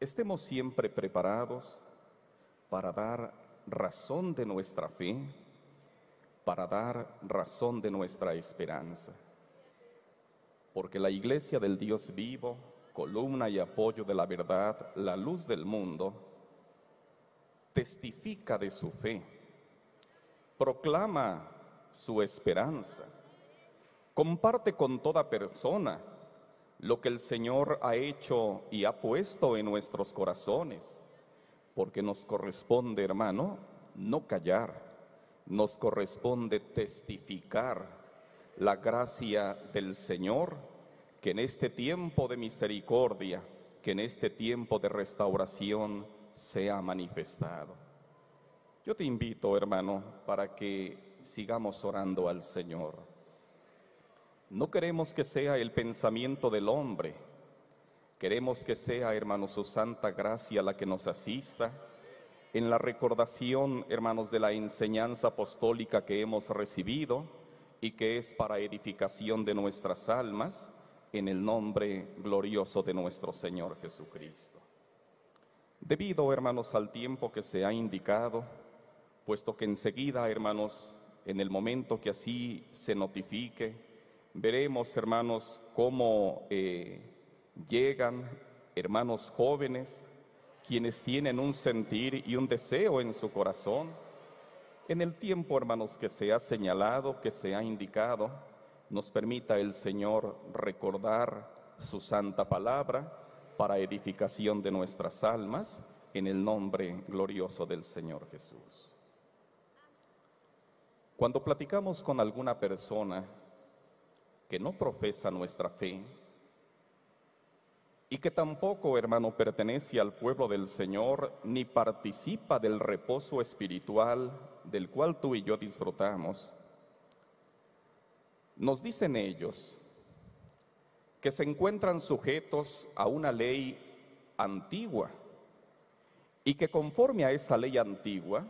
estemos siempre preparados para dar razón de nuestra fe, para dar razón de nuestra esperanza. Porque la iglesia del Dios vivo, columna y apoyo de la verdad, la luz del mundo, testifica de su fe, proclama su esperanza, comparte con toda persona lo que el Señor ha hecho y ha puesto en nuestros corazones, porque nos corresponde, hermano, no callar, nos corresponde testificar la gracia del Señor que en este tiempo de misericordia, que en este tiempo de restauración se ha manifestado. Yo te invito, hermano, para que sigamos orando al Señor. No queremos que sea el pensamiento del hombre, queremos que sea, hermanos, su santa gracia la que nos asista en la recordación, hermanos, de la enseñanza apostólica que hemos recibido y que es para edificación de nuestras almas, en el nombre glorioso de nuestro Señor Jesucristo. Debido, hermanos, al tiempo que se ha indicado, puesto que enseguida, hermanos, en el momento que así se notifique, Veremos, hermanos, cómo eh, llegan hermanos jóvenes, quienes tienen un sentir y un deseo en su corazón. En el tiempo, hermanos, que se ha señalado, que se ha indicado, nos permita el Señor recordar su santa palabra para edificación de nuestras almas, en el nombre glorioso del Señor Jesús. Cuando platicamos con alguna persona, que no profesa nuestra fe y que tampoco, hermano, pertenece al pueblo del Señor ni participa del reposo espiritual del cual tú y yo disfrutamos, nos dicen ellos que se encuentran sujetos a una ley antigua y que conforme a esa ley antigua,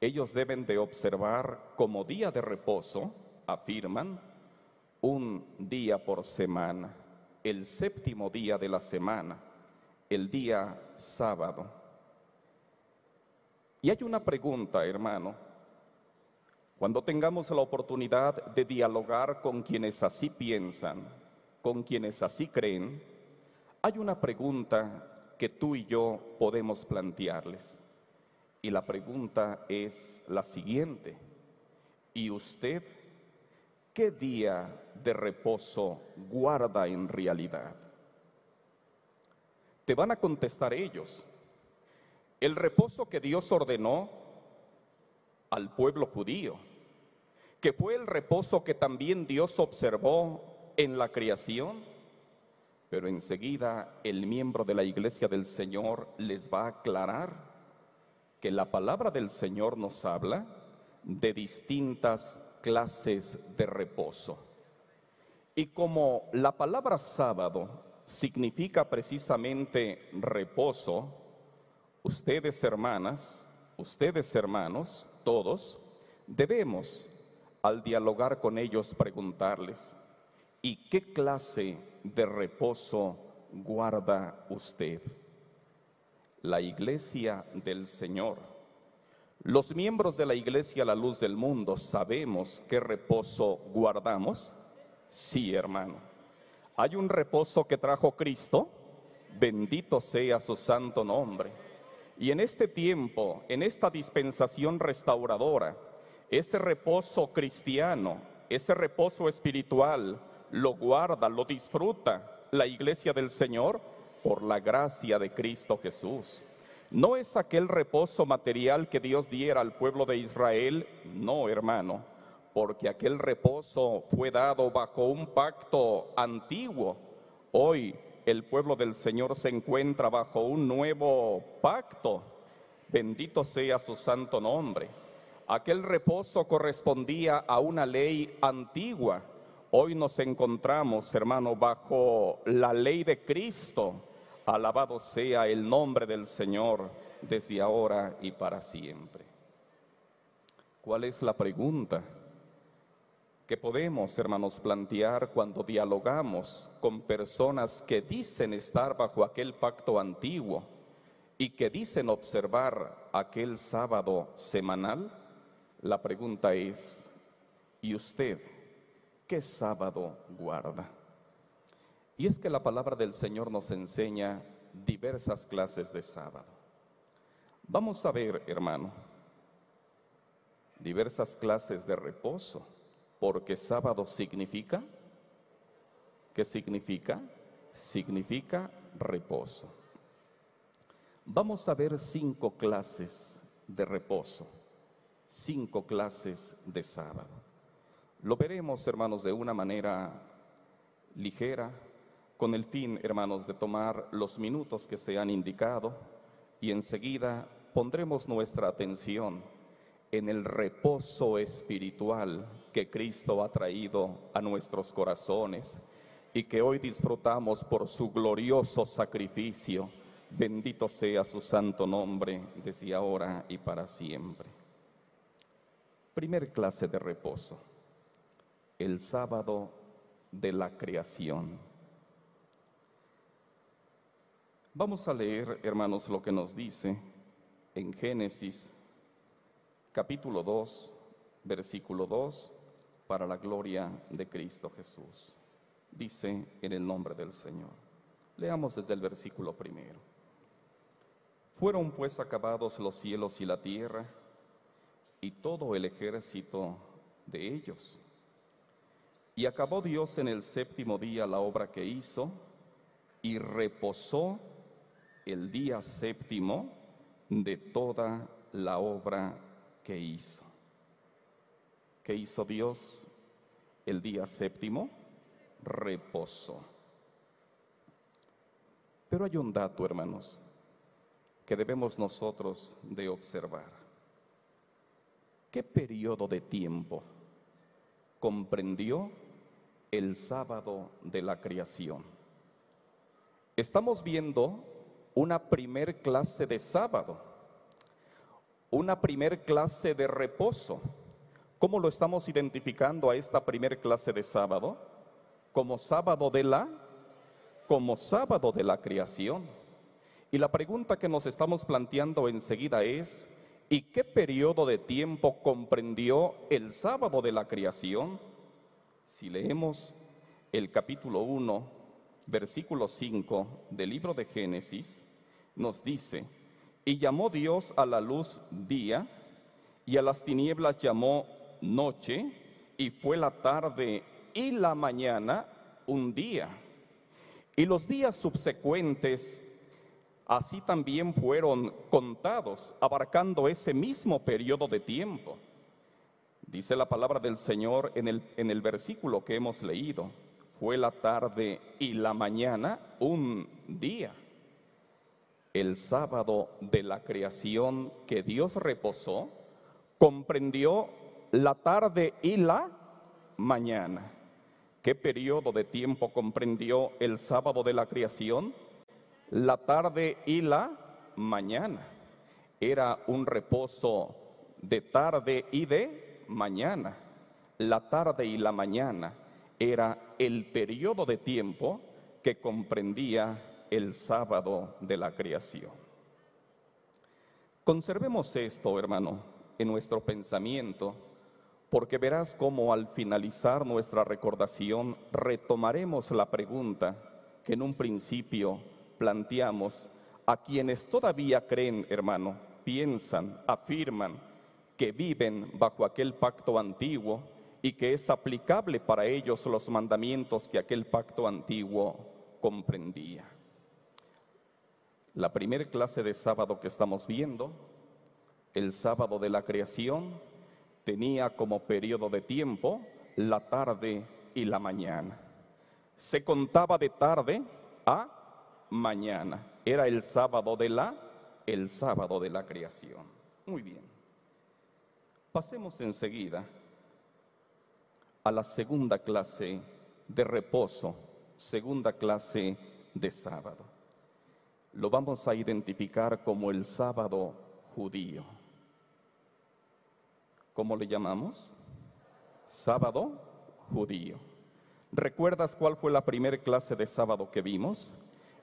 ellos deben de observar como día de reposo, afirman, un día por semana, el séptimo día de la semana, el día sábado. Y hay una pregunta, hermano. Cuando tengamos la oportunidad de dialogar con quienes así piensan, con quienes así creen, hay una pregunta que tú y yo podemos plantearles. Y la pregunta es la siguiente. ¿Y usted ¿qué día de reposo guarda en realidad? Te van a contestar ellos. El reposo que Dios ordenó al pueblo judío, que fue el reposo que también Dios observó en la creación, pero enseguida el miembro de la iglesia del Señor les va a aclarar que la palabra del Señor nos habla de distintas clases de reposo. Y como la palabra sábado significa precisamente reposo, ustedes hermanas, ustedes hermanos, todos, debemos al dialogar con ellos preguntarles, ¿y qué clase de reposo guarda usted? La iglesia del Señor los miembros de la Iglesia La Luz del Mundo sabemos qué reposo guardamos. Sí, hermano. Hay un reposo que trajo Cristo. Bendito sea su santo nombre. Y en este tiempo, en esta dispensación restauradora, ese reposo cristiano, ese reposo espiritual, lo guarda, lo disfruta la iglesia del Señor por la gracia de Cristo Jesús. No es aquel reposo material que Dios diera al pueblo de Israel, no hermano, porque aquel reposo fue dado bajo un pacto antiguo. Hoy el pueblo del Señor se encuentra bajo un nuevo pacto. Bendito sea su santo nombre. Aquel reposo correspondía a una ley antigua. Hoy nos encontramos, hermano, bajo la ley de Cristo Alabado sea el nombre del Señor desde ahora y para siempre. ¿Cuál es la pregunta? que podemos, hermanos, plantear cuando dialogamos con personas que dicen estar bajo aquel pacto antiguo y que dicen observar aquel sábado semanal, la pregunta es, ¿y usted qué sábado guarda? Y es que la palabra del Señor nos enseña diversas clases de sábado. Vamos a ver, hermano, diversas clases de reposo porque sábado significa, ¿qué significa? Significa reposo. Vamos a ver cinco clases de reposo, cinco clases de sábado. Lo veremos, hermanos, de una manera ligera, con el fin, hermanos, de tomar los minutos que se han indicado y enseguida pondremos nuestra atención en el reposo espiritual que Cristo ha traído a nuestros corazones y que hoy disfrutamos por su glorioso sacrificio. Bendito sea su santo nombre desde ahora y para siempre. Primer clase de reposo, el sábado de la creación. Vamos a leer, hermanos, lo que nos dice en Génesis capítulo 2, versículo 2, para la gloria de Cristo Jesús. Dice en el nombre del Señor. Leamos desde el versículo primero. Fueron pues acabados los cielos y la tierra y todo el ejército de ellos. Y acabó Dios en el séptimo día la obra que hizo y reposó el día séptimo de toda la obra ¿qué hizo? ¿Qué hizo Dios el día séptimo? Reposó. Pero hay un dato, hermanos, que debemos nosotros de observar. ¿Qué periodo de tiempo comprendió el sábado de la creación? Estamos viendo una primer clase de sábado una primer clase de reposo. ¿Cómo lo estamos identificando a esta primer clase de sábado? Como sábado de la como sábado de la creación. Y la pregunta que nos estamos planteando enseguida es, ¿y qué periodo de tiempo comprendió el sábado de la creación? Si leemos el capítulo 1, versículo 5 del libro de Génesis, nos dice, y llamó Dios a la luz día, y a las tinieblas llamó noche, y fue la tarde y la mañana un día. Y los días subsecuentes así también fueron contados, abarcando ese mismo periodo de tiempo. Dice la palabra del Señor en el, en el versículo que hemos leído, fue la tarde y la mañana un día el sábado de la creación que Dios reposó, comprendió la tarde y la mañana. ¿Qué periodo de tiempo comprendió el sábado de la creación? La tarde y la mañana. Era un reposo de tarde y de mañana. La tarde y la mañana era el periodo de tiempo que comprendía el sábado de la creación. Conservemos esto, hermano, en nuestro pensamiento, porque verás cómo al finalizar nuestra recordación retomaremos la pregunta que en un principio planteamos a quienes todavía creen, hermano, piensan, afirman que viven bajo aquel pacto antiguo y que es aplicable para ellos los mandamientos que aquel pacto antiguo comprendía. La primera clase de sábado que estamos viendo, el sábado de la creación, tenía como periodo de tiempo la tarde y la mañana. Se contaba de tarde a mañana. Era el sábado de la el sábado de la creación. Muy bien. Pasemos enseguida a la segunda clase de reposo, segunda clase de sábado lo vamos a identificar como el sábado judío. ¿Cómo le llamamos? Sábado judío. ¿Recuerdas cuál fue la primera clase de sábado que vimos?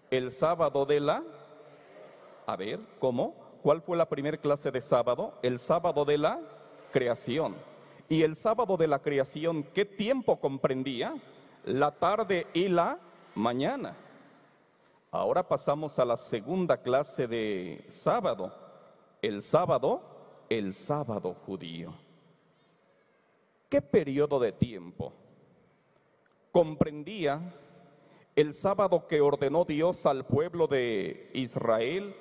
El sábado de la... A ver, ¿cómo? ¿Cuál fue la primera clase de sábado? El sábado de la creación. Y el sábado de la creación, ¿qué tiempo comprendía? La tarde y la mañana. Ahora pasamos a la segunda clase de sábado. El sábado, el sábado judío. ¿Qué periodo de tiempo comprendía el sábado que ordenó Dios al pueblo de Israel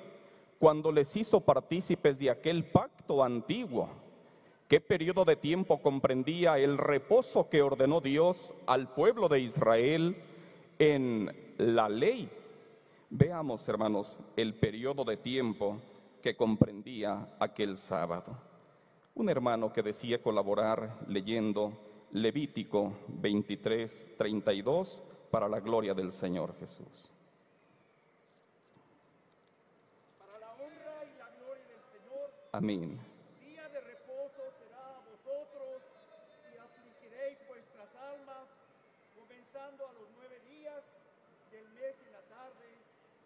cuando les hizo partícipes de aquel pacto antiguo? ¿Qué periodo de tiempo comprendía el reposo que ordenó Dios al pueblo de Israel en la ley? Veamos, hermanos, el periodo de tiempo que comprendía aquel sábado. Un hermano que decía colaborar leyendo Levítico 23, 32 para la gloria del Señor Jesús. Para la honra y la gloria del Señor, Amén. día de reposo será a vosotros y afligiréis vuestras almas, comenzando a los nueve días del mes en la tarde,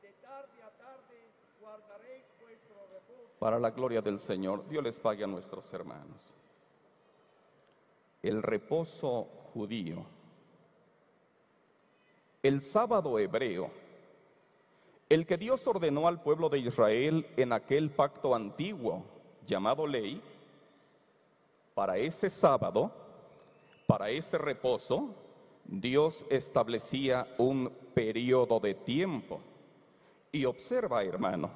de tarde a tarde guardaréis vuestro reposo. Para la gloria del Señor, Dios les pague a nuestros hermanos. El reposo judío. El sábado hebreo. El que Dios ordenó al pueblo de Israel en aquel pacto antiguo llamado ley, para ese sábado, para ese reposo, Dios establecía un periodo de tiempo. Y observa, hermano,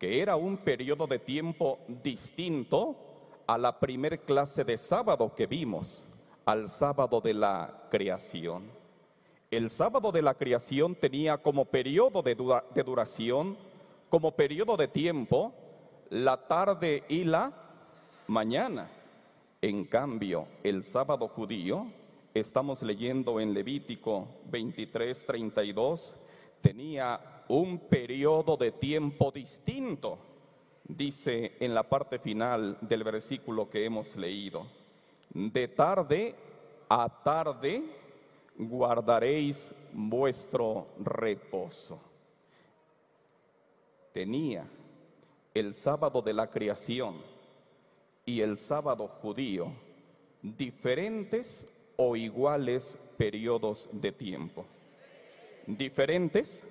que era un periodo de tiempo distinto a la primer clase de sábado que vimos, al sábado de la creación. El sábado de la creación tenía como periodo de, dura- de duración, como periodo de tiempo, la tarde y la mañana. En cambio, el sábado judío, estamos leyendo en Levítico 23, 32, tenía un periodo de tiempo distinto, dice en la parte final del versículo que hemos leído. De tarde a tarde guardaréis vuestro reposo. Tenía el sábado de la creación y el sábado judío diferentes o iguales periodos de tiempo. Diferentes.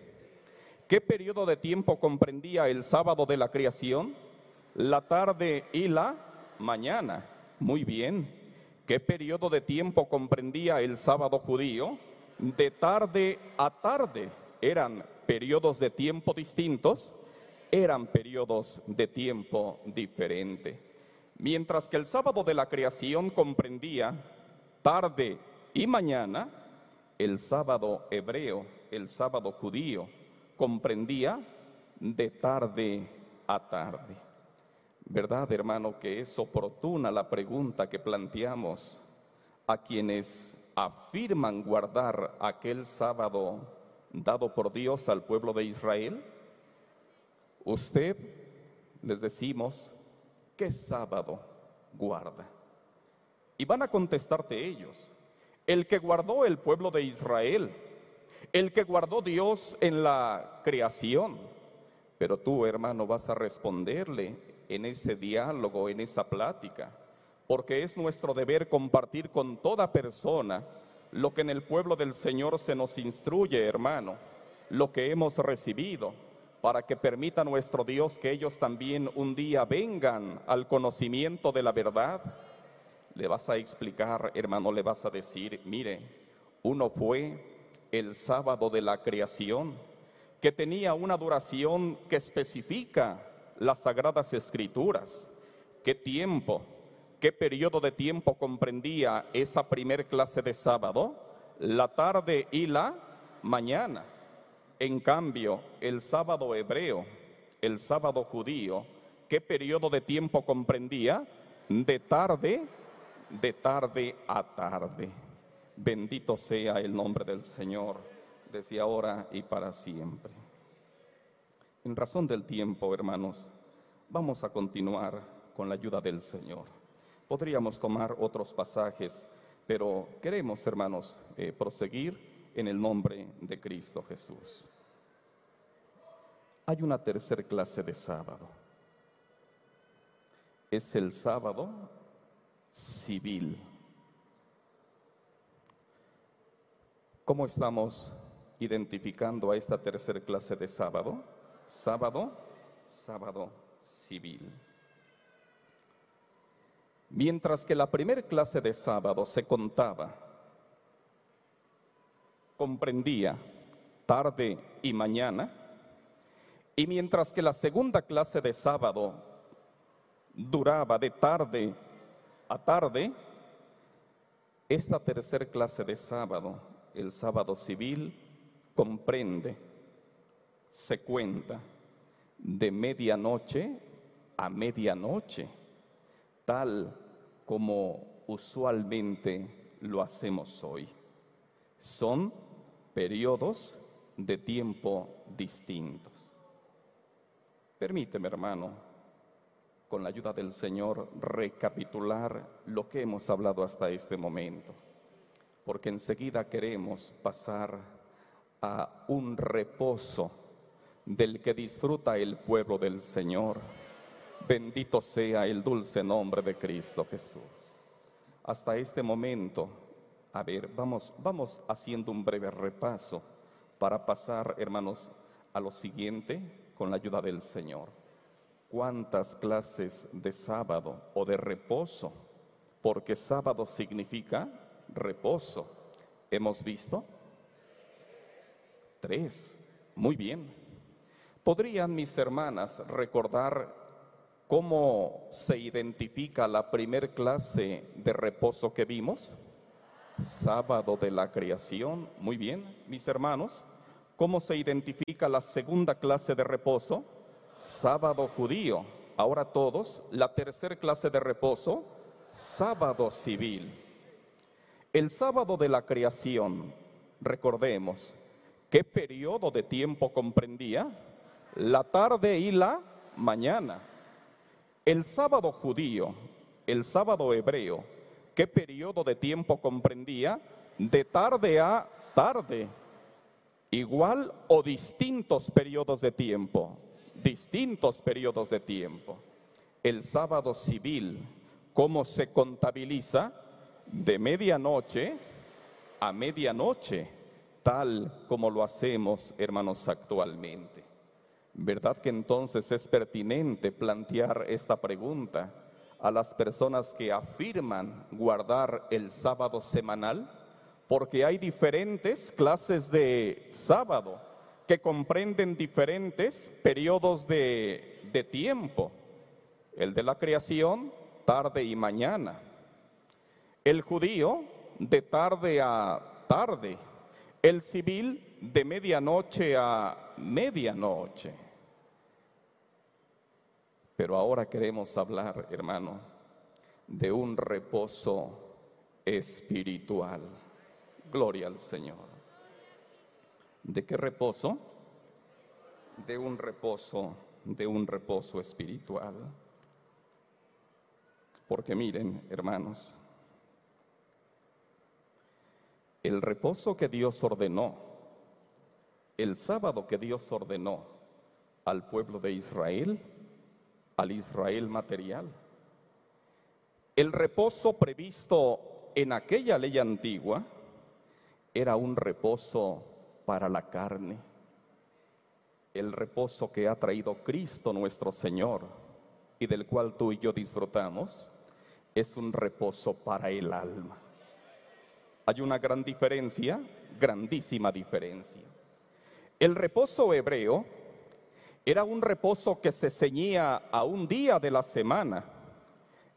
¿Qué periodo de tiempo comprendía el sábado de la creación? La tarde y la mañana. Muy bien. ¿Qué periodo de tiempo comprendía el sábado judío? De tarde a tarde. Eran periodos de tiempo distintos, eran periodos de tiempo diferente. Mientras que el sábado de la creación comprendía tarde y mañana, el sábado hebreo, el sábado judío, comprendía de tarde a tarde. ¿Verdad, hermano, que es oportuna la pregunta que planteamos a quienes afirman guardar aquel sábado dado por Dios al pueblo de Israel? Usted, les decimos, ¿qué sábado guarda? Y van a contestarte ellos, el que guardó el pueblo de Israel, el que guardó Dios en la creación. Pero tú, hermano, vas a responderle en ese diálogo, en esa plática, porque es nuestro deber compartir con toda persona lo que en el pueblo del Señor se nos instruye, hermano, lo que hemos recibido, para que permita nuestro Dios que ellos también un día vengan al conocimiento de la verdad. Le vas a explicar, hermano, le vas a decir, mire, uno fue el sábado de la creación, que tenía una duración que especifica las sagradas escrituras. ¿Qué tiempo, qué periodo de tiempo comprendía esa primer clase de sábado? La tarde y la mañana. En cambio, el sábado hebreo, el sábado judío, ¿qué periodo de tiempo comprendía? De tarde, de tarde a tarde. Bendito sea el nombre del Señor, desde ahora y para siempre. En razón del tiempo, hermanos, vamos a continuar con la ayuda del Señor. Podríamos tomar otros pasajes, pero queremos, hermanos, eh, proseguir en el nombre de Cristo Jesús. Hay una tercera clase de sábado. Es el sábado civil. ¿Cómo estamos identificando a esta tercera clase de sábado? Sábado, sábado civil. Mientras que la primera clase de sábado se contaba, comprendía tarde y mañana, y mientras que la segunda clase de sábado duraba de tarde a tarde, esta tercera clase de sábado, el sábado civil, comprende, se cuenta de medianoche a medianoche, tal como usualmente lo hacemos hoy. Son periodos de tiempo distintos. Permíteme, hermano, con la ayuda del Señor, recapitular lo que hemos hablado hasta este momento, porque enseguida queremos pasar a un reposo del que disfruta el pueblo del Señor. Bendito sea el dulce nombre de Cristo Jesús. Hasta este momento, a ver, vamos, vamos haciendo un breve repaso para pasar, hermanos, a lo siguiente con la ayuda del Señor. ¿Cuántas clases de sábado o de reposo? Porque sábado significa reposo. ¿Hemos visto? Tres. Muy bien. ¿Podrían mis hermanas recordar cómo se identifica la primer clase de reposo que vimos? Sábado de la creación. Muy bien, mis hermanos. ¿Cómo se identifica la segunda clase de reposo? Sábado judío. Ahora todos, la tercera clase de reposo, sábado civil. El sábado de la creación, recordemos, ¿qué periodo de tiempo comprendía? La tarde y la mañana. El sábado judío, el sábado hebreo, ¿qué periodo de tiempo comprendía? De tarde a tarde. Igual o distintos periodos de tiempo, distintos periodos de tiempo. El sábado civil, ¿cómo se contabiliza? De medianoche a medianoche, tal como lo hacemos, hermanos, actualmente. ¿Verdad que entonces es pertinente plantear esta pregunta a las personas que afirman guardar el sábado semanal? Porque hay diferentes clases de sábado que comprenden diferentes periodos de, de tiempo. El de la creación, tarde y mañana. El judío, de tarde a tarde. El civil, de medianoche a medianoche. Pero ahora queremos hablar, hermano, de un reposo espiritual. Gloria al Señor. ¿De qué reposo? De un reposo, de un reposo espiritual. Porque miren, hermanos, el reposo que Dios ordenó, el sábado que Dios ordenó al pueblo de Israel, al Israel material, el reposo previsto en aquella ley antigua era un reposo para la carne, el reposo que ha traído Cristo nuestro Señor y del cual tú y yo disfrutamos, es un reposo para el alma. Hay una gran diferencia, grandísima diferencia. El reposo hebreo era un reposo que se ceñía a un día de la semana.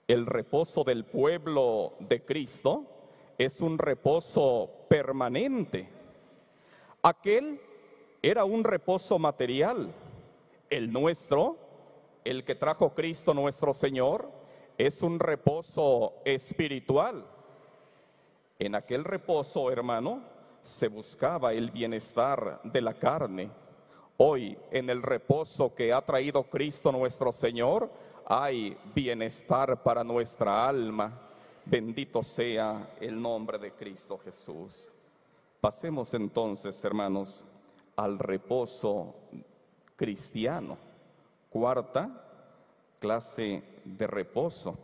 El reposo del pueblo de Cristo es un reposo permanente. Aquel era un reposo material. El nuestro, el que trajo Cristo nuestro Señor, es un reposo espiritual. En aquel reposo, hermano, se buscaba el bienestar de la carne. Hoy, en el reposo que ha traído Cristo nuestro Señor, hay bienestar para nuestra alma. Bendito sea el nombre de Cristo Jesús. Pasemos entonces, hermanos, al reposo cristiano. Cuarta clase de reposo,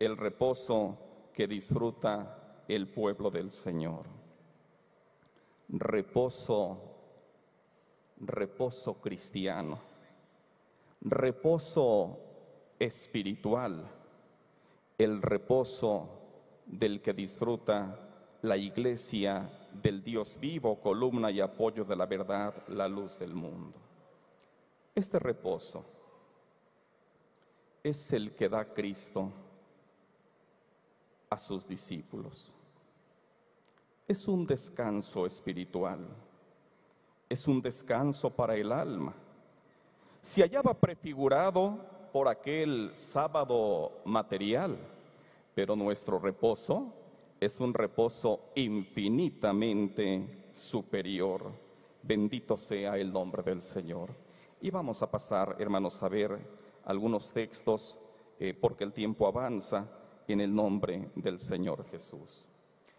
el reposo que disfruta el pueblo del Señor. Reposo, reposo cristiano, reposo espiritual, el reposo del que disfruta la iglesia del Dios vivo, columna y apoyo de la verdad, la luz del mundo. Este reposo es el que da Cristo a sus discípulos. Es un descanso espiritual, es un descanso para el alma. Se hallaba prefigurado por aquel sábado material, pero nuestro reposo es un reposo infinitamente superior. Bendito sea el nombre del Señor. Y vamos a pasar, hermanos, a ver algunos textos eh, porque el tiempo avanza en el nombre del Señor Jesús.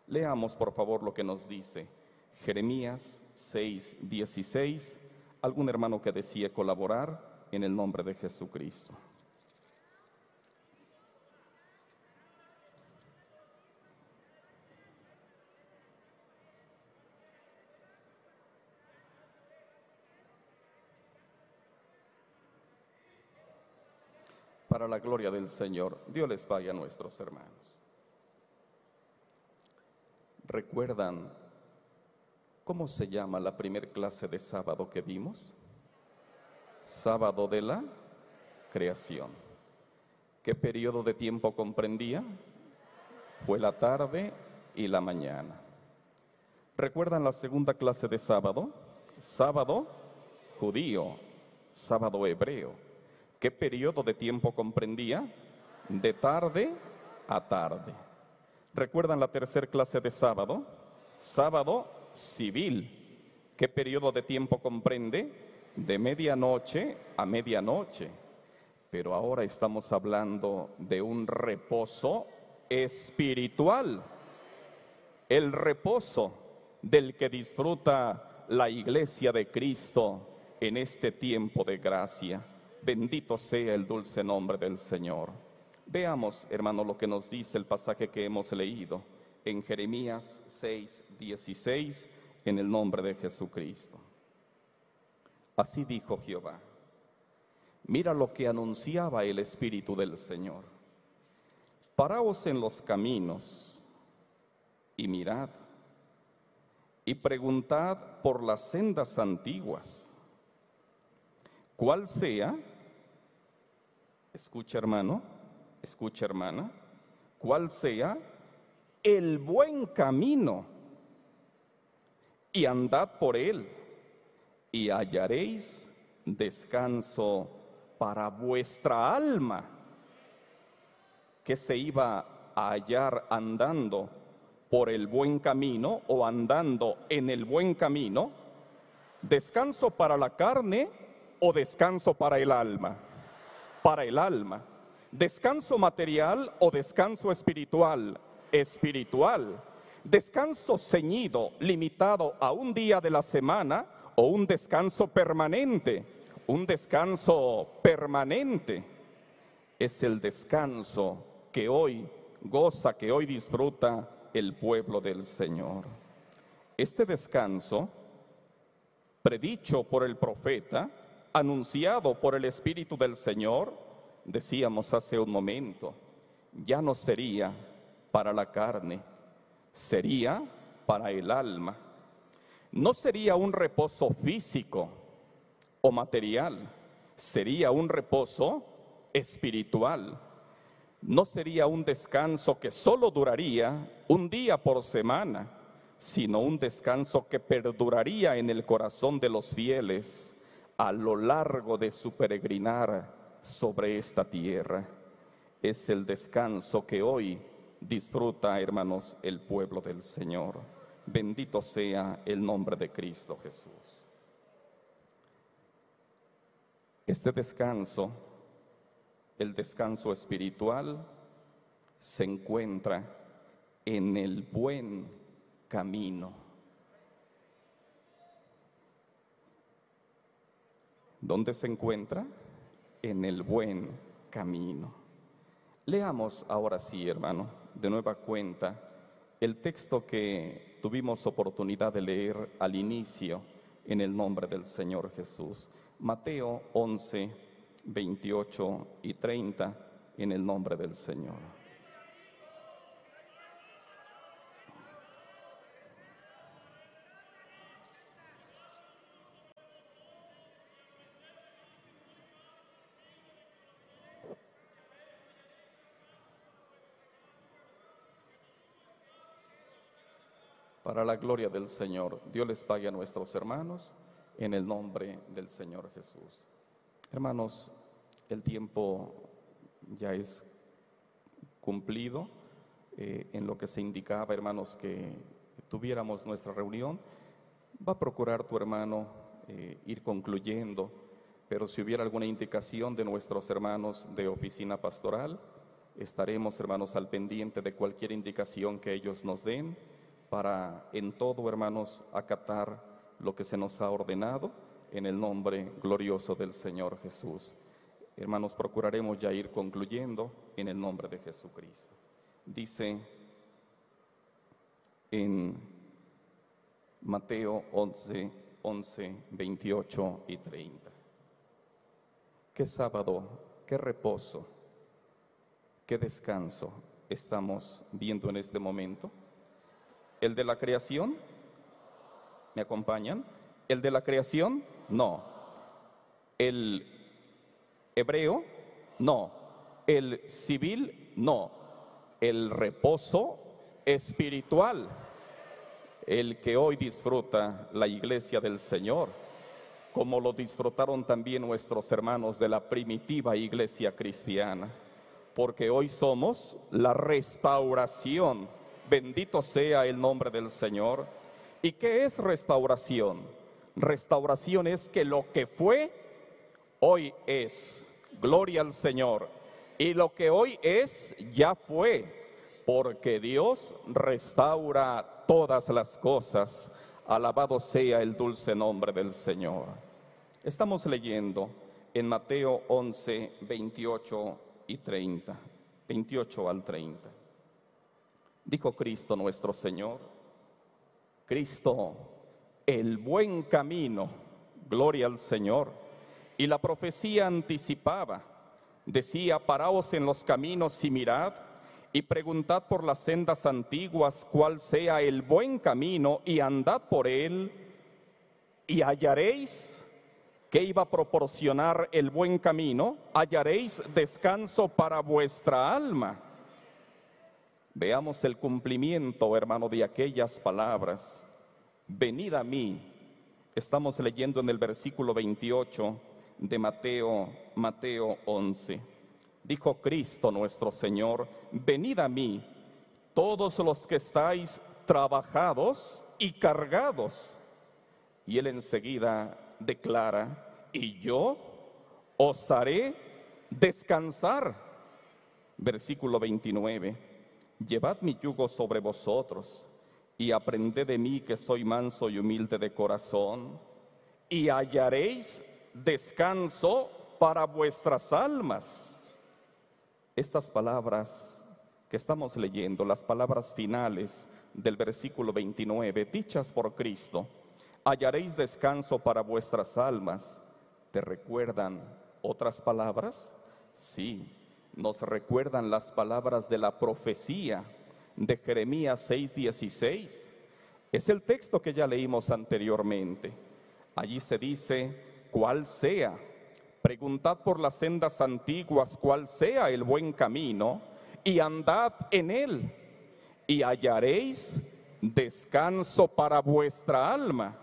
Leamos por favor lo que nos dice Jeremías 6, 16. Algún hermano que decía colaborar en el nombre de Jesucristo. La gloria del Señor. Dios les vaya a nuestros hermanos. ¿Recuerdan cómo se llama la primer clase de sábado que vimos? Sábado de la creación. ¿Qué periodo de tiempo comprendía? Fue la tarde y la mañana. ¿Recuerdan la segunda clase de sábado? Sábado judío, sábado hebreo. ¿Qué periodo de tiempo comprendía? De tarde a tarde. ¿Recuerdan la tercera clase de sábado? Sábado civil. ¿Qué periodo de tiempo comprende? De medianoche a medianoche. Pero ahora estamos hablando de un reposo espiritual. El reposo del que disfruta la iglesia de Cristo en este tiempo de gracia. Bendito sea el dulce nombre del Señor. Veamos, hermano, lo que nos dice el pasaje que hemos leído en Jeremías 6, 16, en el nombre de Jesucristo. Así dijo Jehová. Mira lo que anunciaba el Espíritu del Señor. Paraos en los caminos y mirad y preguntad por las sendas antiguas, cuál sea escucha hermano, escucha hermana, cuál sea el buen camino y andad por él y hallaréis descanso para vuestra alma que se iba a hallar andando por el buen camino o andando en el buen camino, descanso para la carne o descanso para el alma para el alma. Descanso material o descanso espiritual. Espiritual. Descanso ceñido, limitado a un día de la semana o un descanso permanente. Un descanso permanente es el descanso que hoy goza, que hoy disfruta el pueblo del Señor. Este descanso, predicho por el profeta, anunciado por el Espíritu del Señor, decíamos hace un momento, ya no sería para la carne, sería para el alma. No sería un reposo físico o material, sería un reposo espiritual. No sería un descanso que solo duraría un día por semana, sino un descanso que perduraría en el corazón de los fieles a lo largo de su peregrinar sobre esta tierra. Es el descanso que hoy disfruta, hermanos, el pueblo del Señor. Bendito sea el nombre de Cristo Jesús. Este descanso, el descanso espiritual, se encuentra en el buen camino. ¿Dónde se encuentra? En el buen camino. Leamos ahora sí, hermano, de nueva cuenta, el texto que tuvimos oportunidad de leer al inicio en el nombre del Señor Jesús. Mateo 11, 28 y 30 en el nombre del Señor. Para la gloria del Señor. Dios les pague a nuestros hermanos en el nombre del Señor Jesús. Hermanos, el tiempo ya es cumplido eh, en lo que se indicaba, hermanos, que tuviéramos nuestra reunión. Va a procurar tu hermano eh, ir concluyendo, pero si hubiera alguna indicación de nuestros hermanos de oficina pastoral, estaremos, hermanos, al pendiente de cualquier indicación que ellos nos den para en todo, hermanos, acatar lo que se nos ha ordenado en el nombre glorioso del Señor Jesús. Hermanos, procuraremos ya ir concluyendo en el nombre de Jesucristo. Dice en Mateo 11, 11, 28 y 30. Qué sábado, qué reposo, qué descanso estamos viendo en este momento ¿El de la creación? ¿Me acompañan? ¿El de la creación? No. ¿El hebreo? No. ¿El civil? No. El reposo espiritual, el que hoy disfruta la iglesia del Señor, como lo disfrutaron también nuestros hermanos de la primitiva iglesia cristiana, porque hoy somos la restauración Bendito sea el nombre del Señor. ¿Y qué es restauración? Restauración es que lo que fue, hoy es. Gloria al Señor. Y lo que hoy es, ya fue. Porque Dios restaura todas las cosas. Alabado sea el dulce nombre del Señor. Estamos leyendo en Mateo 11, 28 y 30. 28 al 30 dijo Cristo nuestro Señor. Cristo, el buen camino, gloria al Señor. Y la profecía anticipaba, decía, paraos en los caminos y mirad, y preguntad por las sendas antiguas cuál sea el buen camino, y andad por él, y hallaréis que iba a proporcionar el buen camino, hallaréis descanso para vuestra alma Veamos el cumplimiento, hermano, de aquellas palabras. Venid a mí. Estamos leyendo en el versículo 28 de Mateo, Mateo 11. Dijo Cristo nuestro Señor, venid a mí, todos los que estáis trabajados y cargados. Y él enseguida declara, y yo os haré descansar. Versículo 29 Llevad mi yugo sobre vosotros y aprended de mí que soy manso y humilde de corazón, y hallaréis descanso para vuestras almas. Estas palabras que estamos leyendo, las palabras finales del versículo 29, dichas por Cristo, hallaréis descanso para vuestras almas, ¿te recuerdan otras palabras? Sí, nos recuerdan las palabras de la profecía de Jeremías 6:16. Es el texto que ya leímos anteriormente. Allí se dice, cuál sea, preguntad por las sendas antiguas cuál sea el buen camino y andad en él y hallaréis descanso para vuestra alma.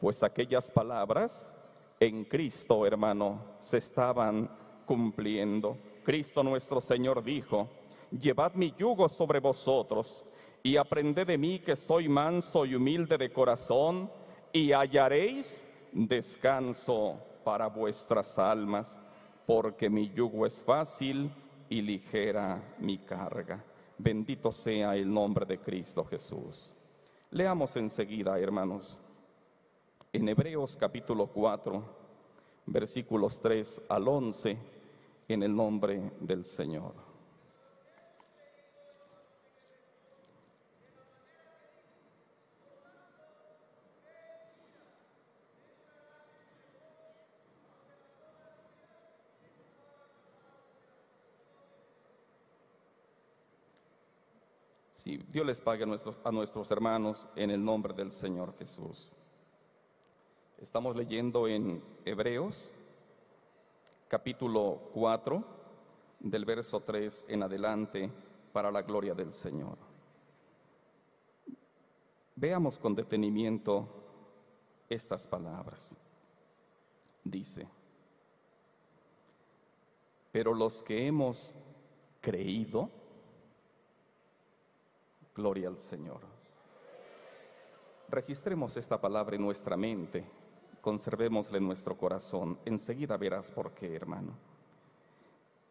Pues aquellas palabras en Cristo, hermano, se estaban cumpliendo. Cristo nuestro Señor dijo, llevad mi yugo sobre vosotros y aprended de mí que soy manso y humilde de corazón y hallaréis descanso para vuestras almas, porque mi yugo es fácil y ligera mi carga. Bendito sea el nombre de Cristo Jesús. Leamos enseguida, hermanos, en Hebreos capítulo 4, versículos 3 al 11, en el nombre del Señor. Si Dios les pague a nuestros, a nuestros hermanos en el nombre del Señor Jesús. Estamos leyendo en Hebreos capítulo 4 del verso 3 en adelante para la gloria del Señor. Veamos con detenimiento estas palabras. Dice, pero los que hemos creído, Gloria al Señor. Registremos esta palabra en nuestra mente, conservémosla en nuestro corazón. Enseguida verás por qué, hermano.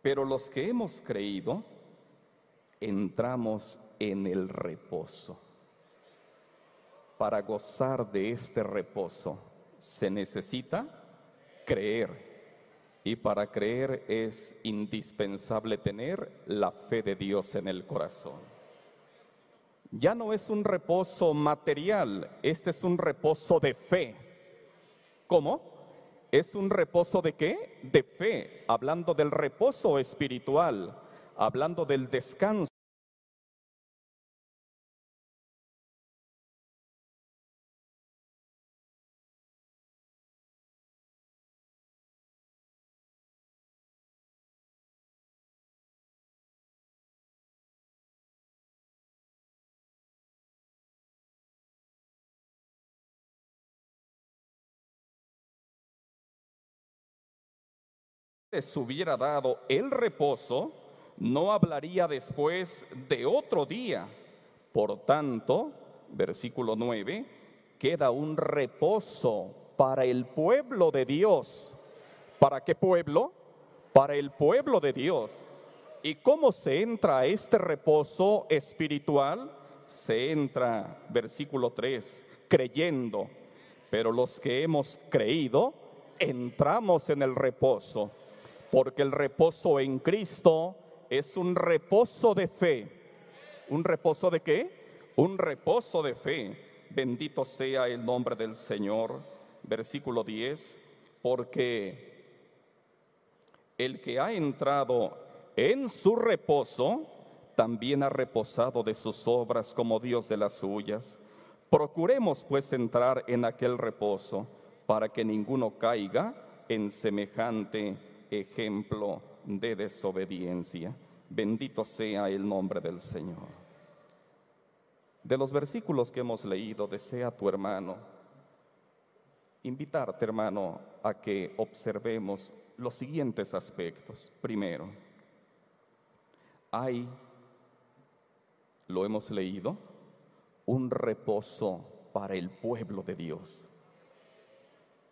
Pero los que hemos creído, entramos en el reposo. Para gozar de este reposo se necesita creer. Y para creer es indispensable tener la fe de Dios en el corazón ya no es un reposo material, este es un reposo de fe. ¿Cómo? Es un reposo de qué? De fe, hablando del reposo espiritual, hablando del descanso. Hubiera dado el reposo, no hablaría después de otro día. Por tanto, versículo 9, queda un reposo para el pueblo de Dios. ¿Para qué pueblo? Para el pueblo de Dios. ¿Y cómo se entra a este reposo espiritual? Se entra, versículo 3, creyendo. Pero los que hemos creído, entramos en el reposo porque el reposo en Cristo es un reposo de fe. ¿Un reposo de qué? Un reposo de fe. Bendito sea el nombre del Señor. Versículo 10, porque el que ha entrado en su reposo, también ha reposado de sus obras como Dios de las suyas. Procuremos pues entrar en aquel reposo para que ninguno caiga en semejante ejemplo de desobediencia. Bendito sea el nombre del Señor. De los versículos que hemos leído, desea tu hermano invitarte, hermano, a que observemos los siguientes aspectos. Primero, hay, lo hemos leído, un reposo para el pueblo de Dios.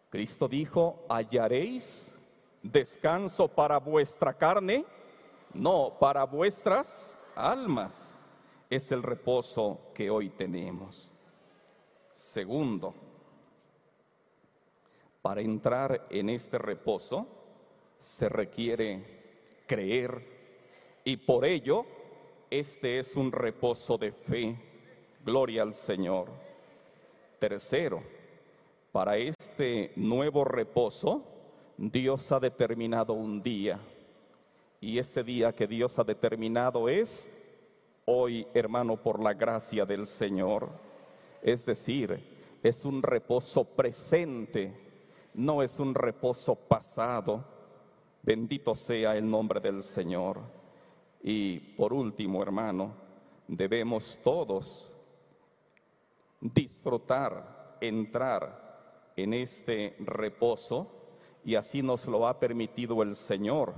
Cristo dijo, hallaréis descanso para vuestra carne, no, para vuestras almas. Es el reposo que hoy tenemos. Segundo, para entrar en este reposo se requiere creer y por ello este es un reposo de fe. Gloria al Señor. Tercero, para este nuevo reposo Dios ha determinado un día y ese día que Dios ha determinado es hoy, hermano, por la gracia del Señor. Es decir, es un reposo presente, no es un reposo pasado. Bendito sea el nombre del Señor. Y por último, hermano, debemos todos disfrutar, entrar en este reposo y así nos lo ha permitido el Señor.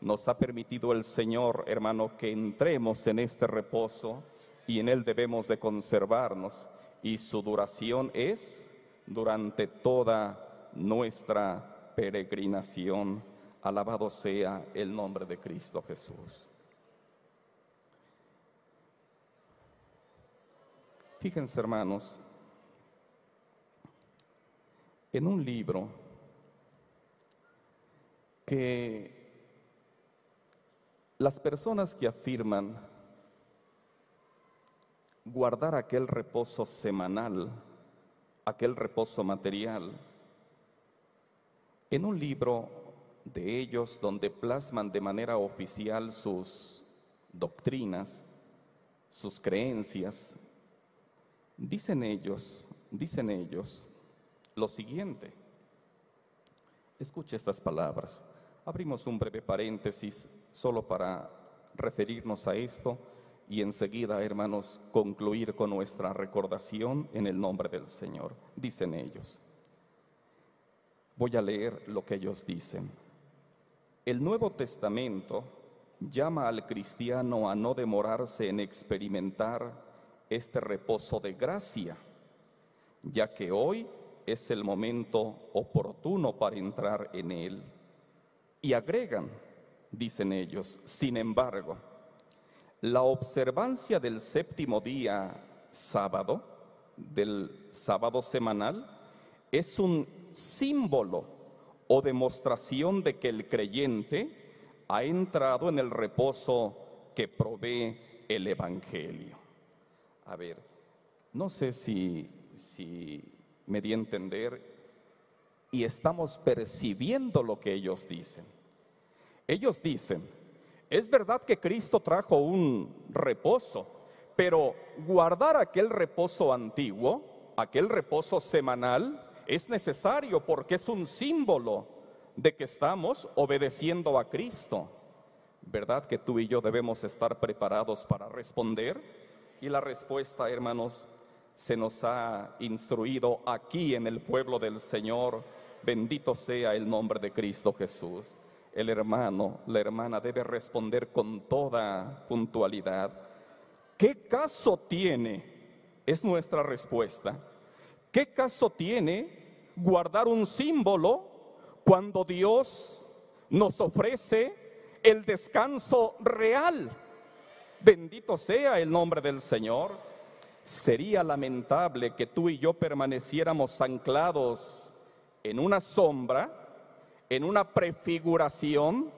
Nos ha permitido el Señor, hermano, que entremos en este reposo y en él debemos de conservarnos y su duración es durante toda nuestra peregrinación Alabado sea el nombre de Cristo Jesús. Fíjense, hermanos, en un libro que las personas que afirman guardar aquel reposo semanal, aquel reposo material, en un libro de ellos donde plasman de manera oficial sus doctrinas, sus creencias, dicen ellos, dicen ellos lo siguiente. Escuche estas palabras. Abrimos un breve paréntesis solo para referirnos a esto y enseguida, hermanos, concluir con nuestra recordación en el nombre del Señor. Dicen ellos. Voy a leer lo que ellos dicen. El Nuevo Testamento llama al cristiano a no demorarse en experimentar este reposo de gracia, ya que hoy es el momento oportuno para entrar en él. Y agregan, dicen ellos, sin embargo, la observancia del séptimo día sábado, del sábado semanal, es un símbolo o demostración de que el creyente ha entrado en el reposo que provee el Evangelio. A ver, no sé si, me di a entender y estamos percibiendo lo que ellos dicen. Ellos dicen, es verdad que Cristo trajo un reposo, pero guardar aquel reposo antiguo, aquel reposo semanal, es necesario porque es un símbolo de que estamos obedeciendo a Cristo. ¿Verdad que tú y yo debemos estar preparados para responder? Y la respuesta, hermanos, se nos ha instruido aquí en el pueblo del Señor. Bendito sea el nombre de Cristo Jesús el hermano, la hermana debe responder con toda puntualidad. ¿Qué caso tiene? Es nuestra respuesta. ¿Qué caso tiene guardar un símbolo cuando Dios nos ofrece el descanso real? Bendito sea el nombre del Señor. Sería lamentable que tú y yo permaneciéramos anclados en una sombra en una prefiguración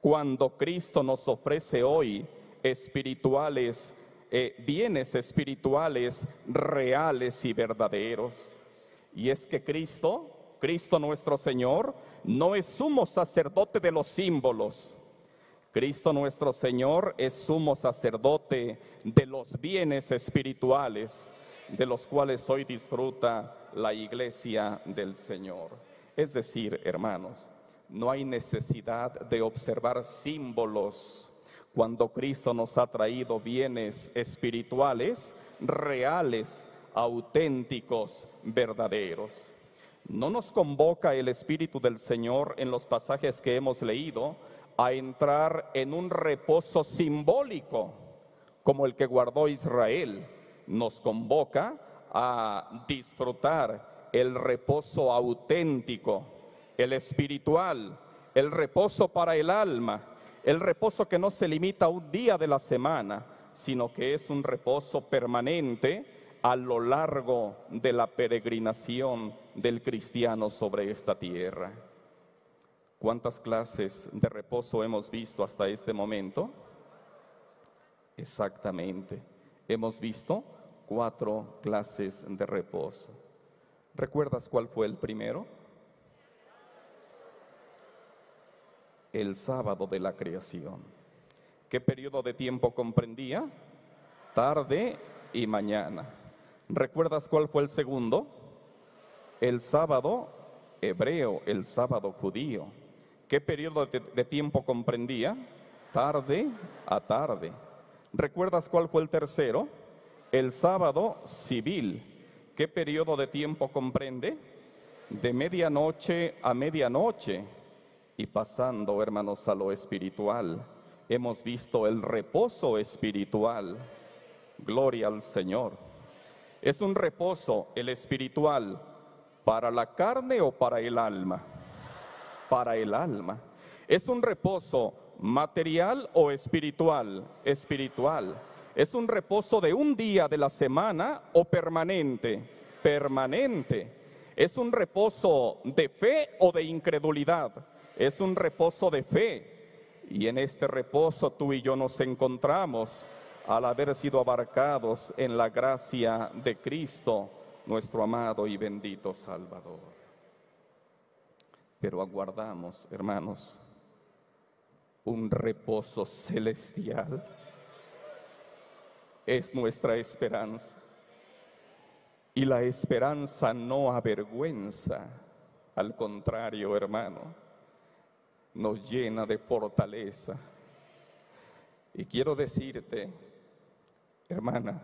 cuando Cristo nos ofrece hoy espirituales, eh, bienes espirituales reales y verdaderos. Y es que Cristo, Cristo nuestro Señor, no es sumo sacerdote de los símbolos. Cristo nuestro Señor es sumo sacerdote de los bienes espirituales, de los cuales hoy disfruta la iglesia del Señor. Es decir, hermanos, no hay necesidad de observar símbolos cuando Cristo nos ha traído bienes espirituales, reales, auténticos, verdaderos. No nos convoca el Espíritu del Señor en los pasajes que hemos leído a entrar en un reposo simbólico como el que guardó Israel. Nos convoca a disfrutar el reposo auténtico, el espiritual, el reposo para el alma, el reposo que no se limita a un día de la semana, sino que es un reposo permanente a lo largo de la peregrinación del cristiano sobre esta tierra. ¿Cuántas clases de reposo hemos visto hasta este momento? Exactamente. Hemos visto cuatro clases de reposo. ¿Recuerdas cuál fue el primero? El sábado de la creación. ¿Qué periodo de tiempo comprendía? Tarde y mañana. ¿Recuerdas cuál fue el segundo? El sábado hebreo, el sábado judío. ¿Qué periodo de, de, tiempo comprendía? Tarde a tarde. ¿Recuerdas cuál fue el tercero? El sábado civil. ¿Qué periodo de tiempo comprende? De medianoche a medianoche. Y pasando, hermanos, a lo espiritual, hemos visto el reposo espiritual. Gloria al Señor. ¿Es un reposo el espiritual para la carne o para el alma? Para el alma. ¿Es un reposo material o espiritual? Espiritual. ¿Es un reposo de un día de la semana o permanente? Permanente. ¿Es un reposo de fe o de incredulidad? Es un reposo de fe. Y en este reposo tú y yo nos encontramos al haber sido abarcados en la gracia de Cristo, nuestro amado y bendito Salvador. Pero aguardamos, hermanos, un reposo celestial. Es nuestra esperanza. Y la esperanza no avergüenza, al contrario, hermano, nos llena de fortaleza. Y quiero decirte, hermana,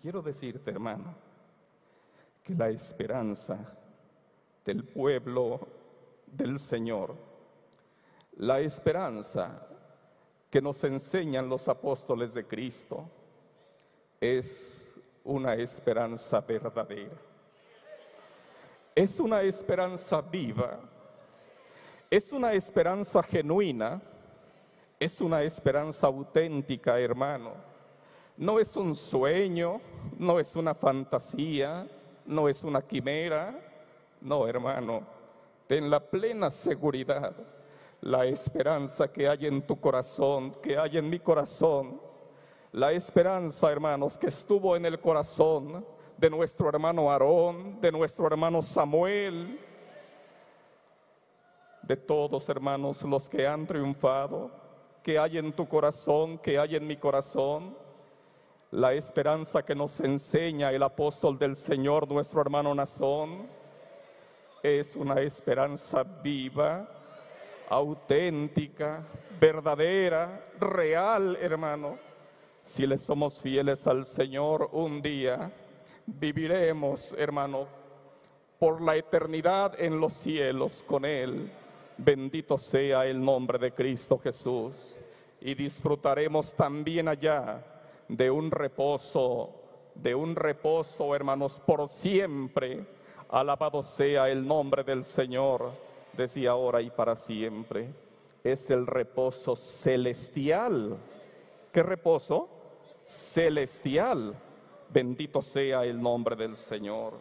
quiero decirte, hermano, que la esperanza del pueblo del Señor, la esperanza que nos enseñan los apóstoles de Cristo, es una esperanza verdadera. Es una esperanza viva. Es una esperanza genuina. Es una esperanza auténtica, hermano. No es un sueño, no es una fantasía, no es una quimera. No, hermano. Ten la plena seguridad, la esperanza que hay en tu corazón, que hay en mi corazón, la esperanza, hermanos, que estuvo en el corazón de nuestro hermano Aarón, de nuestro hermano Samuel, de todos, hermanos, los que han triunfado, que hay en tu corazón, que hay en mi corazón, la esperanza que nos enseña el apóstol del Señor, nuestro hermano Nazón, es una esperanza viva, auténtica, verdadera, real, hermano si le somos fieles al Señor un día, viviremos, hermano, por la eternidad en los cielos con Él. Bendito sea el nombre de Cristo Jesús. Y disfrutaremos también allá de un reposo, de un reposo, hermanos, por siempre. Alabado sea el nombre del Señor, desde ahora y para siempre. Es el reposo celestial. ¿Qué reposo? celestial. Bendito sea el nombre del Señor.